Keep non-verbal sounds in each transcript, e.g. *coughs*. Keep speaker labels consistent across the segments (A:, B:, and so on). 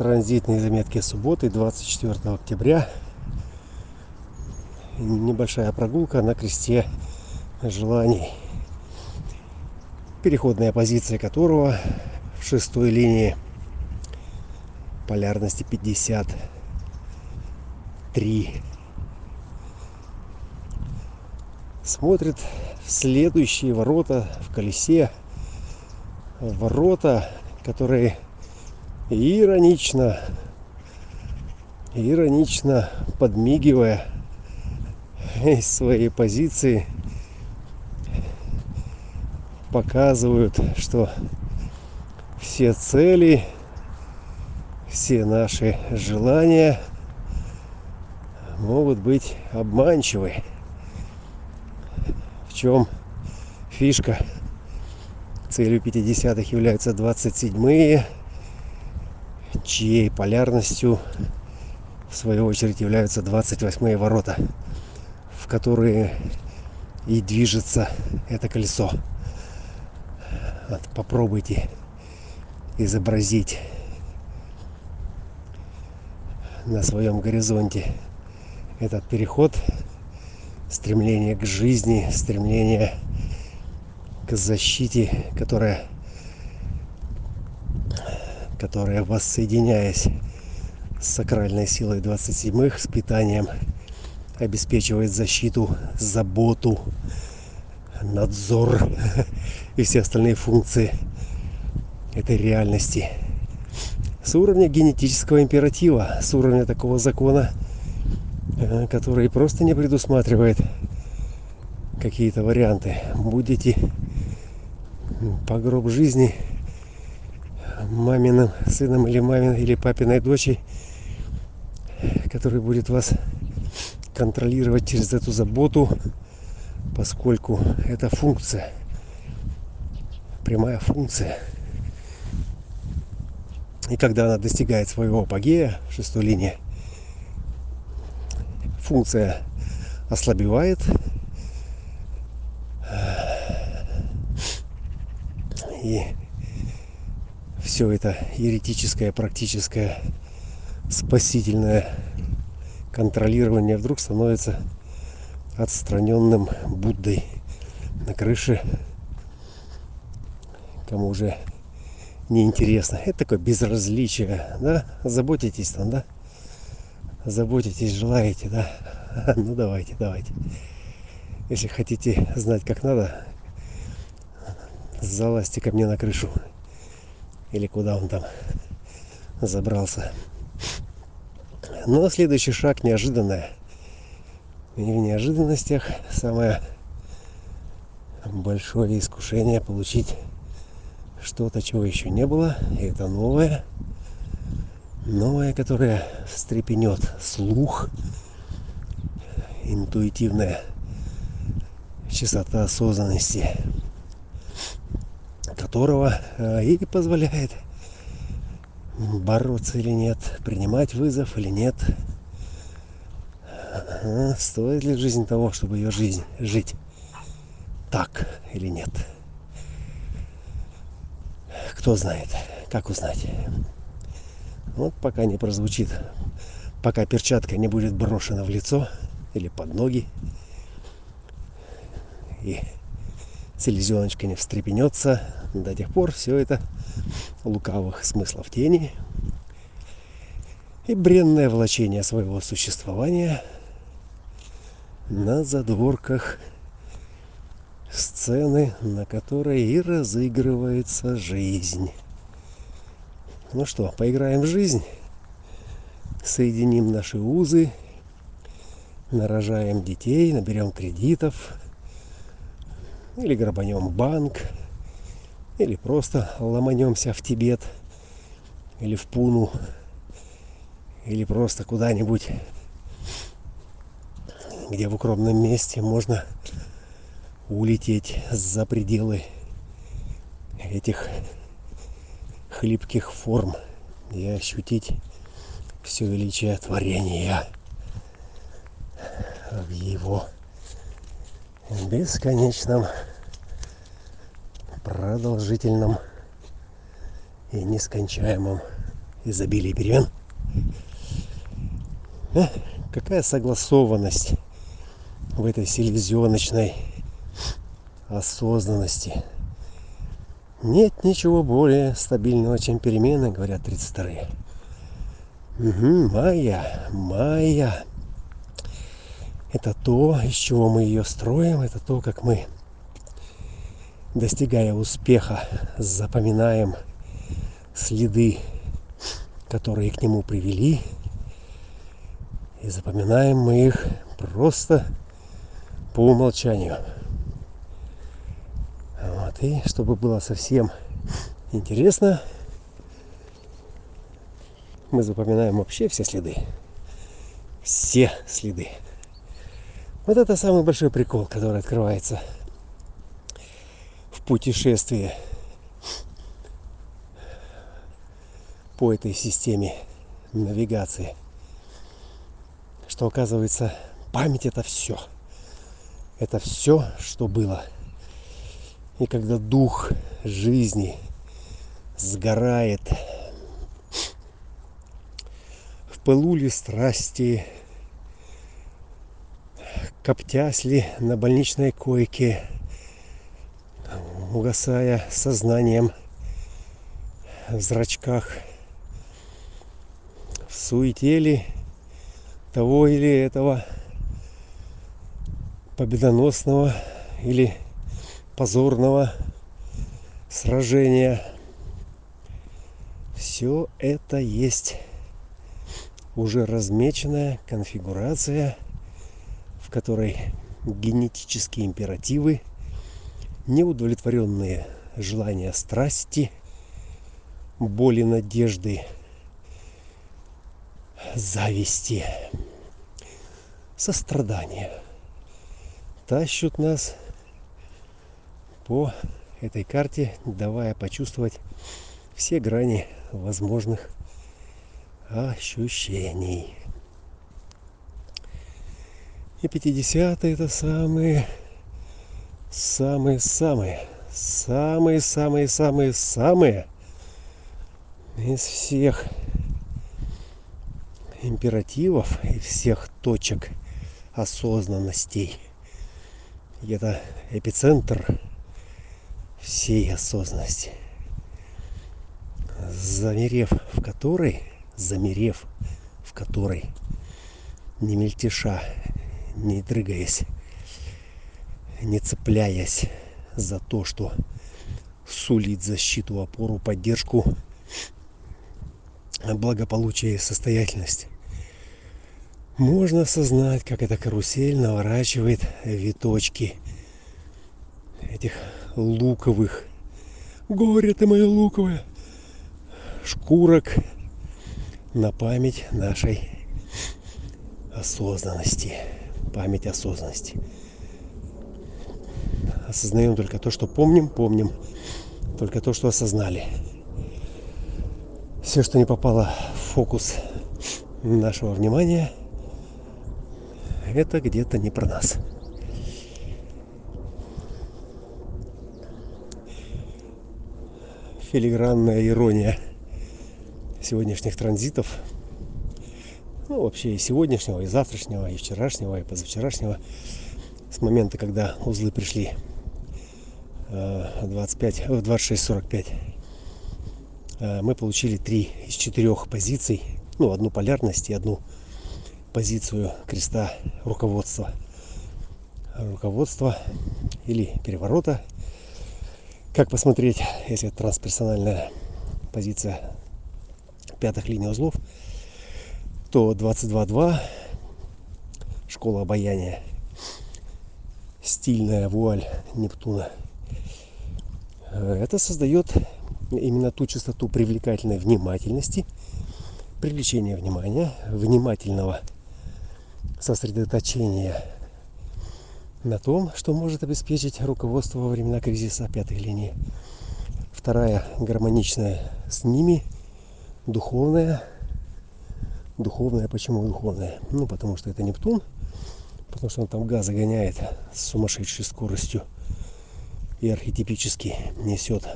A: Транзитные заметки субботы, 24 октября. Небольшая прогулка на кресте желаний. Переходная позиция которого в шестой линии полярности 53. Смотрит в следующие ворота в колесе. Ворота, которые иронично, иронично подмигивая из своей позиции, показывают, что все цели, все наши желания могут быть обманчивы. В чем фишка? Целью 50-х являются 27-е, чьей полярностью в свою очередь являются 28-е ворота, в которые и движется это колесо. Вот попробуйте изобразить на своем горизонте этот переход, стремление к жизни, стремление к защите, которая которая воссоединяясь с сакральной силой 27-х, с питанием, обеспечивает защиту, заботу, надзор *laughs* и все остальные функции этой реальности. С уровня генетического императива, с уровня такого закона, э, который просто не предусматривает какие-то варианты. Будете по гроб жизни маминым сыном или маминой или папиной дочей, который будет вас контролировать через эту заботу, поскольку это функция, прямая функция. И когда она достигает своего апогея, шестой линии, функция ослабевает, и все это еретическое, практическое, спасительное контролирование вдруг становится отстраненным Буддой на крыше, кому уже неинтересно. Это такое безразличие, да? Заботитесь там, да? Заботитесь, желаете, да? *laughs* Ну давайте, давайте. Если хотите знать, как надо, залазьте ко мне на крышу или куда он там забрался. Но следующий шаг неожиданное. И в неожиданностях самое большое искушение получить что-то, чего еще не было. И это новое. Новое, которое встрепенет слух, интуитивная частота осознанности которого э, и позволяет бороться или нет, принимать вызов или нет. Стоит ли жизнь того, чтобы ее жизнь жить так или нет? Кто знает, как узнать. Вот пока не прозвучит, пока перчатка не будет брошена в лицо или под ноги, и селезеночка не встрепенется, до тех пор все это лукавых смыслов тени и бренное влачение своего существования на задворках сцены, на которой и разыгрывается жизнь. Ну что, поиграем в жизнь, соединим наши узы, нарожаем детей, наберем кредитов – или грабанем банк, или просто ломанемся в Тибет, или в Пуну, или просто куда-нибудь, где в укромном месте можно улететь за пределы этих хлипких форм и ощутить все величие творения в его бесконечном, продолжительном и нескончаемом изобилие перемен. А? Какая согласованность в этой селезеночной осознанности. Нет ничего более стабильного, чем перемены, говорят 32-е. Угу, майя, майя. Это то, из чего мы ее строим, это то, как мы, достигая успеха, запоминаем следы, которые к нему привели, и запоминаем мы их просто по умолчанию. Вот, и чтобы было совсем интересно, мы запоминаем вообще все следы. Все следы. Вот это самый большой прикол, который открывается в путешествии по этой системе навигации. Что оказывается, память это все. Это все, что было. И когда дух жизни сгорает в пылу ли страсти, коптясь ли на больничной койке, угасая сознанием в зрачках, в суете ли того или этого победоносного или позорного сражения. Все это есть уже размеченная конфигурация, в которой генетические императивы, неудовлетворенные желания страсти, боли надежды, зависти, сострадания тащут нас по этой карте, давая почувствовать все грани возможных ощущений. И 50-е это самые, самые, самые, самые, самые, самые, самые из всех императивов и всех точек осознанностей. И это эпицентр всей осознанности, замерев в которой, замерев в которой, не мельтеша, не дрыгаясь, не цепляясь за то, что сулит защиту, опору, поддержку, благополучие и состоятельность. Можно осознать, как эта карусель наворачивает виточки этих луковых. Горе ты мое луковое! Шкурок на память нашей осознанности. Память осознанности. Осознаем только то, что помним, помним. Только то, что осознали. Все, что не попало в фокус нашего внимания, это где-то не про нас. филигранная ирония сегодняшних транзитов. Ну, вообще и сегодняшнего, и завтрашнего, и вчерашнего, и позавчерашнего. С момента, когда узлы пришли 25, в 26.45, мы получили три из четырех позиций. Ну, одну полярность и одну позицию креста руководства. Руководства или переворота – как посмотреть, если это трансперсональная позиция пятых линий узлов, то 22.2 школа обаяния, стильная вуаль Нептуна. Это создает именно ту частоту привлекательной внимательности, привлечения внимания, внимательного сосредоточения на том, что может обеспечить руководство во времена кризиса пятой линии. Вторая гармоничная с ними, духовная. Духовная, почему духовная? Ну, потому что это Нептун, потому что он там газы гоняет с сумасшедшей скоростью и архетипически несет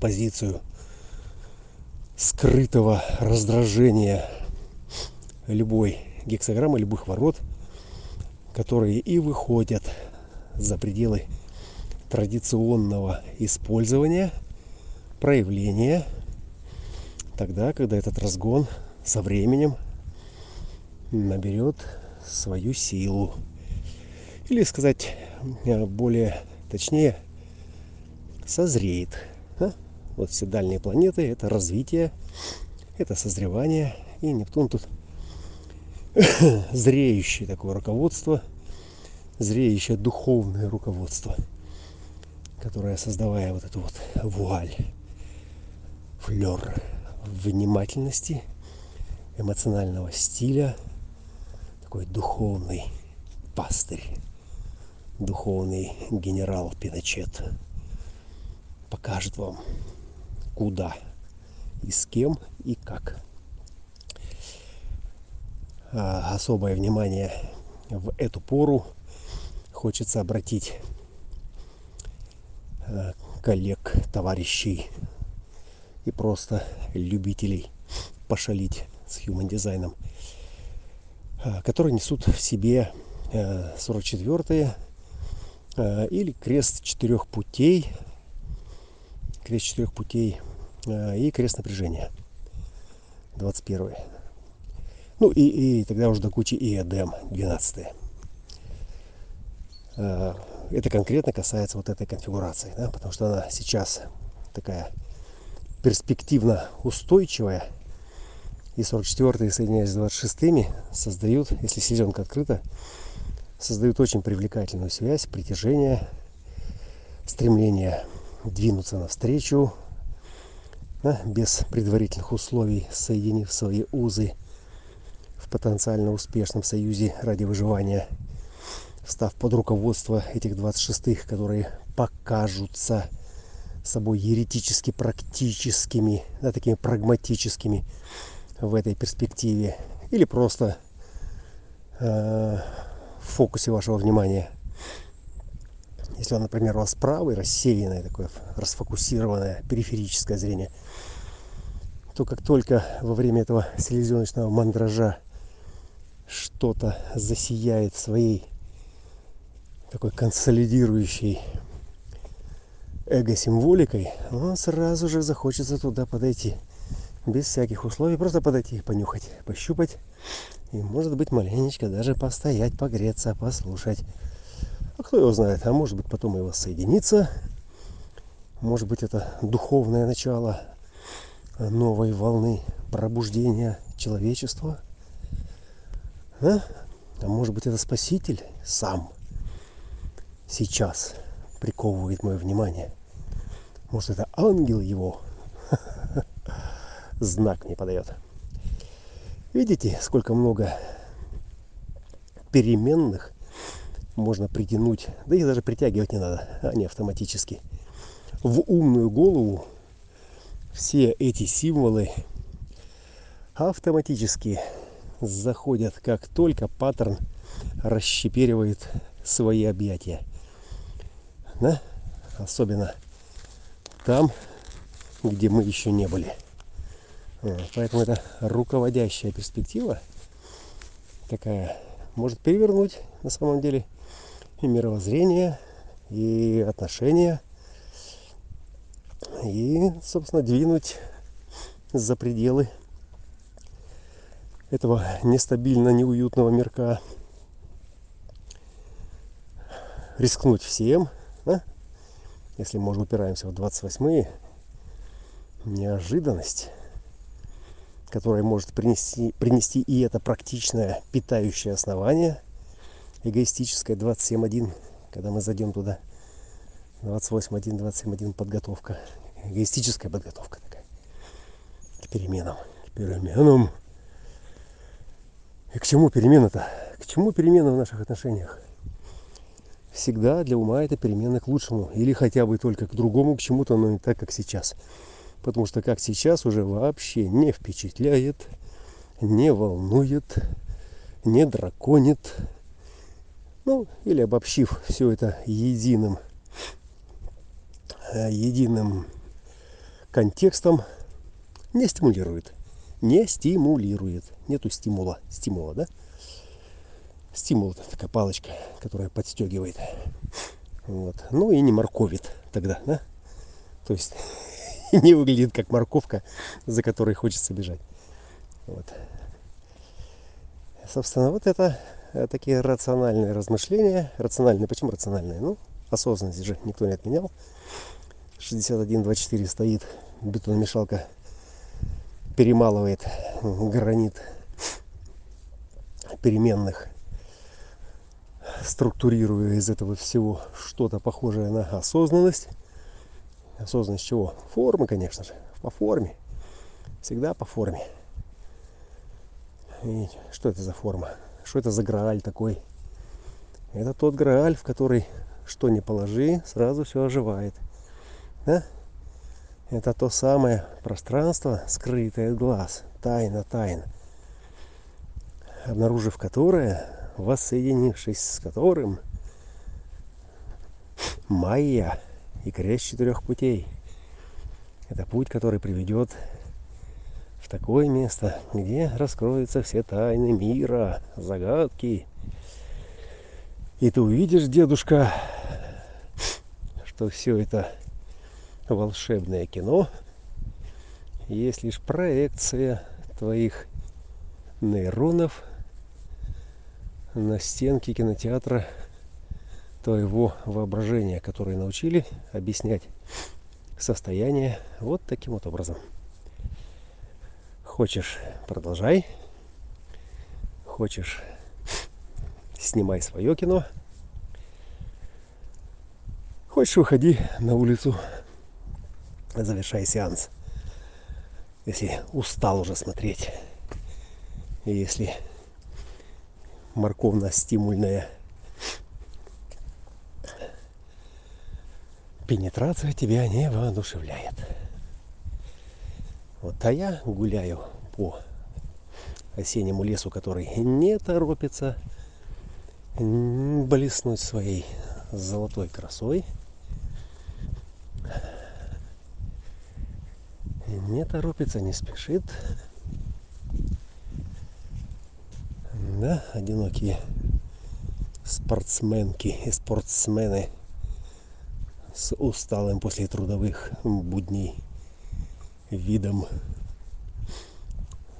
A: позицию скрытого раздражения любой гексограммы, любых ворот, которые и выходят за пределы традиционного использования, проявления, тогда, когда этот разгон со временем наберет свою силу. Или сказать э, более точнее, созреет. Да? Вот все дальние планеты – это развитие, это созревание. И Нептун тут *coughs* зреющее такое руководство, зреющее духовное руководство, которое, создавая вот эту вот вуаль, флер внимательности, эмоционального стиля, такой духовный пастырь, духовный генерал Пиночет покажет вам, куда и с кем и как. А особое внимание в эту пору хочется обратить э, коллег, товарищей и просто любителей пошалить с human дизайном, которые несут в себе 44 э, или крест четырех путей, крест четырех путей и крест напряжения. 21 ну и, и тогда уже до кучи и Эдем 12 э, это конкретно касается вот этой конфигурации, да, потому что она сейчас такая перспективно устойчивая. И 44-е, соединяясь с 26-ми, создают, если селенка открыта, создают очень привлекательную связь, притяжение, стремление двинуться навстречу, да, без предварительных условий, соединив свои узы – потенциально успешном союзе ради выживания, став под руководство этих 26-х, которые покажутся собой еретически практическими, да, такими прагматическими в этой перспективе, или просто э, в фокусе вашего внимания. Если например, у вас правый, рассеянное такое, расфокусированное периферическое зрение, то как только во время этого селезеночного мандража что-то засияет своей такой консолидирующей эго-символикой, он сразу же захочется туда подойти. Без всяких условий, просто подойти, понюхать, пощупать. И может быть маленечко даже постоять, погреться, послушать. А кто его знает, а может быть потом и воссоединиться. Может быть это духовное начало новой волны пробуждения человечества – а? а может быть это спаситель сам сейчас приковывает мое внимание. Может это ангел его *laughs* знак мне подает. Видите, сколько много переменных можно притянуть, да их даже притягивать не надо, они автоматически. В умную голову все эти символы автоматически заходят, как только паттерн расщеперивает свои объятия. Да? Особенно там, где мы еще не были. Поэтому это руководящая перспектива такая. Может перевернуть на самом деле и мировоззрение, и отношения, и, собственно, двинуть за пределы этого нестабильно неуютного мирка. Рискнуть всем, да? если мы уже упираемся в 28-е, неожиданность, которая может принести, принести и это практичное питающее основание, эгоистическое 27.1, когда мы зайдем туда, 28.1, 27.1 подготовка, эгоистическая подготовка такая, к переменам, к переменам. И к чему перемена-то? К чему перемена в наших отношениях? Всегда для ума это перемена к лучшему. Или хотя бы только к другому, к чему-то, но не так, как сейчас. Потому что как сейчас уже вообще не впечатляет, не волнует, не драконит. Ну, или обобщив все это единым, э, единым контекстом, Не стимулирует. Не стимулирует. Нету стимула. Стимула, да? Стимул это такая палочка, которая подстегивает. Вот. Ну и не морковит тогда, да? То есть *laughs* не выглядит как морковка, за которой хочется бежать. Вот. Собственно, вот это э, такие рациональные размышления. Рациональные, почему рациональные? Ну, осознанность же никто не отменял. 61-24 стоит, бетономешалка перемалывает гранит переменных, структурируя из этого всего что-то похожее на осознанность. Осознанность чего? Формы, конечно же. По форме. Всегда по форме. И что это за форма? Что это за грааль такой? Это тот грааль, в который что не положи, сразу все оживает. Да? Это то самое пространство, скрытое от глаз, тайна тайн, обнаружив которое, воссоединившись с которым, Майя и крест четырех путей. Это путь, который приведет в такое место, где раскроются все тайны мира, загадки. И ты увидишь, дедушка, что все это волшебное кино есть лишь проекция твоих нейронов на стенке кинотеатра твоего воображения, которые научили объяснять состояние вот таким вот образом. Хочешь, продолжай. Хочешь, снимай свое кино. Хочешь, выходи на улицу, завершай сеанс. Если устал уже смотреть. Если морковно-стимульная пенетрация тебя не воодушевляет. Вот, а я гуляю по осеннему лесу, который не торопится блеснуть своей золотой красой. Не торопится, не спешит. Да, одинокие спортсменки и спортсмены с усталым после трудовых будней видом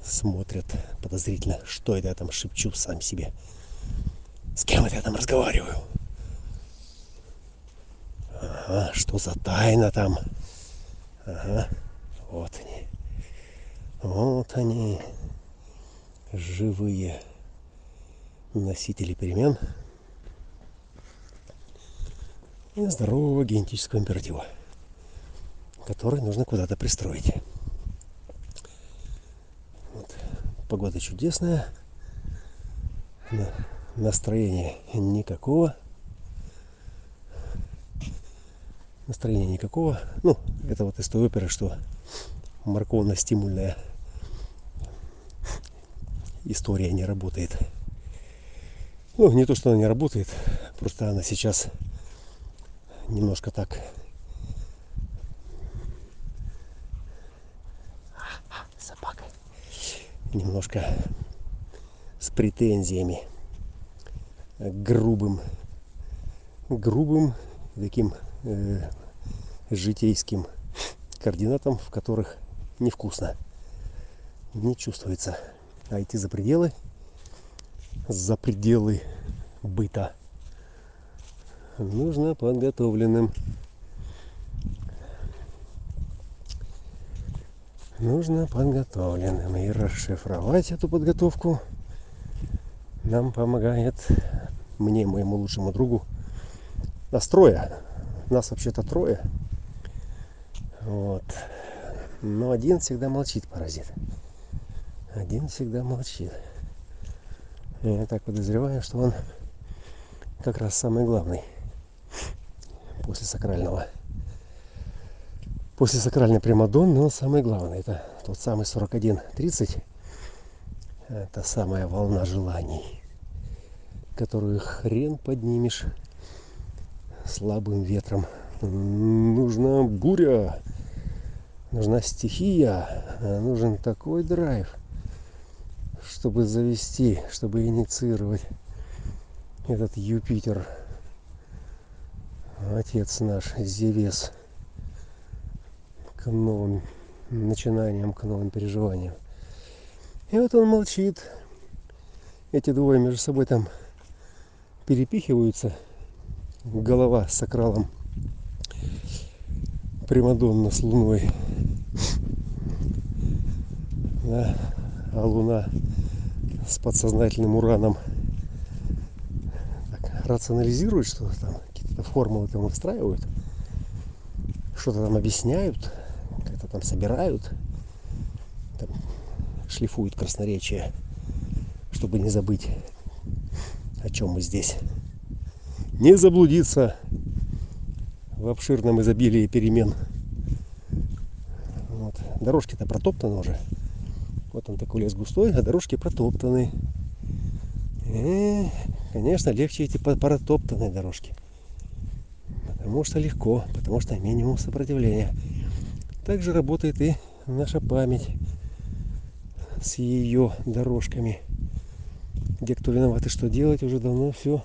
A: смотрят подозрительно, что это я там шепчу сам себе. С кем это я там разговариваю? Ага, что за тайна там? Ага, вот они. Вот они, живые носители перемен и здорового генетического императива, который нужно куда-то пристроить. Вот. Погода чудесная, настроения никакого. Настроения никакого. Ну, это вот из той оперы, что морковно-стимульная история не работает. Ну, не то, что она не работает, просто она сейчас немножко так. Собака. Немножко с претензиями грубым грубым таким э, житейским координатам, в которых невкусно не чувствуется. А идти за пределы, за пределы быта нужно подготовленным. Нужно подготовленным. И расшифровать эту подготовку нам помогает мне, моему лучшему другу. Нас трое. Нас вообще-то трое. Вот. Но один всегда молчит, паразит. Один всегда молчит. Я так подозреваю, что он как раз самый главный после сакрального. После сакральной Примадонны он самый главный. Это тот самый 41-30. Это самая волна желаний, которую хрен поднимешь слабым ветром. Нужна буря. Нужна стихия, нужен такой драйв, чтобы завести, чтобы инициировать этот Юпитер, отец наш, Зевес, к новым начинаниям, к новым переживаниям. И вот он молчит. Эти двое между собой там перепихиваются. Голова с акралом. Примадонна с луной. Да? А луна с подсознательным ураном так, рационализирует что-то там, какие-то формулы там устраивают, что-то там объясняют, как-то там собирают, там, шлифуют красноречие, чтобы не забыть, о чем мы здесь. Не заблудиться в обширном изобилии перемен. Вот. Дорожки-то протоптаны уже. Вот он такой лес густой, а дорожки протоптаны. И, конечно, легче идти по протоптанной дорожке. Потому что легко, потому что минимум сопротивления. Также работает и наша память с ее дорожками. Где кто виноват и что делать, уже давно все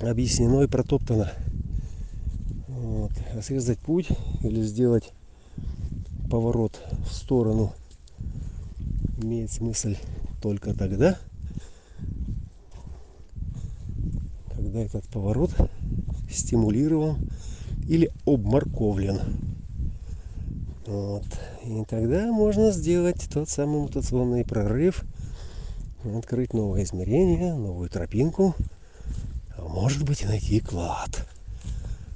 A: объяснено и протоптано. Вот. А срезать путь или сделать поворот в сторону имеет смысл только тогда, когда этот поворот стимулирован или обморковлен. Вот. И тогда можно сделать тот самый мутационный прорыв, открыть новое измерение, новую тропинку, а может быть и найти клад.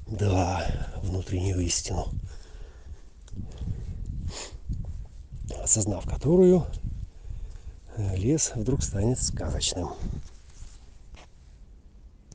A: Да, внутреннюю истину. Осознав которую, лес вдруг станет сказочным.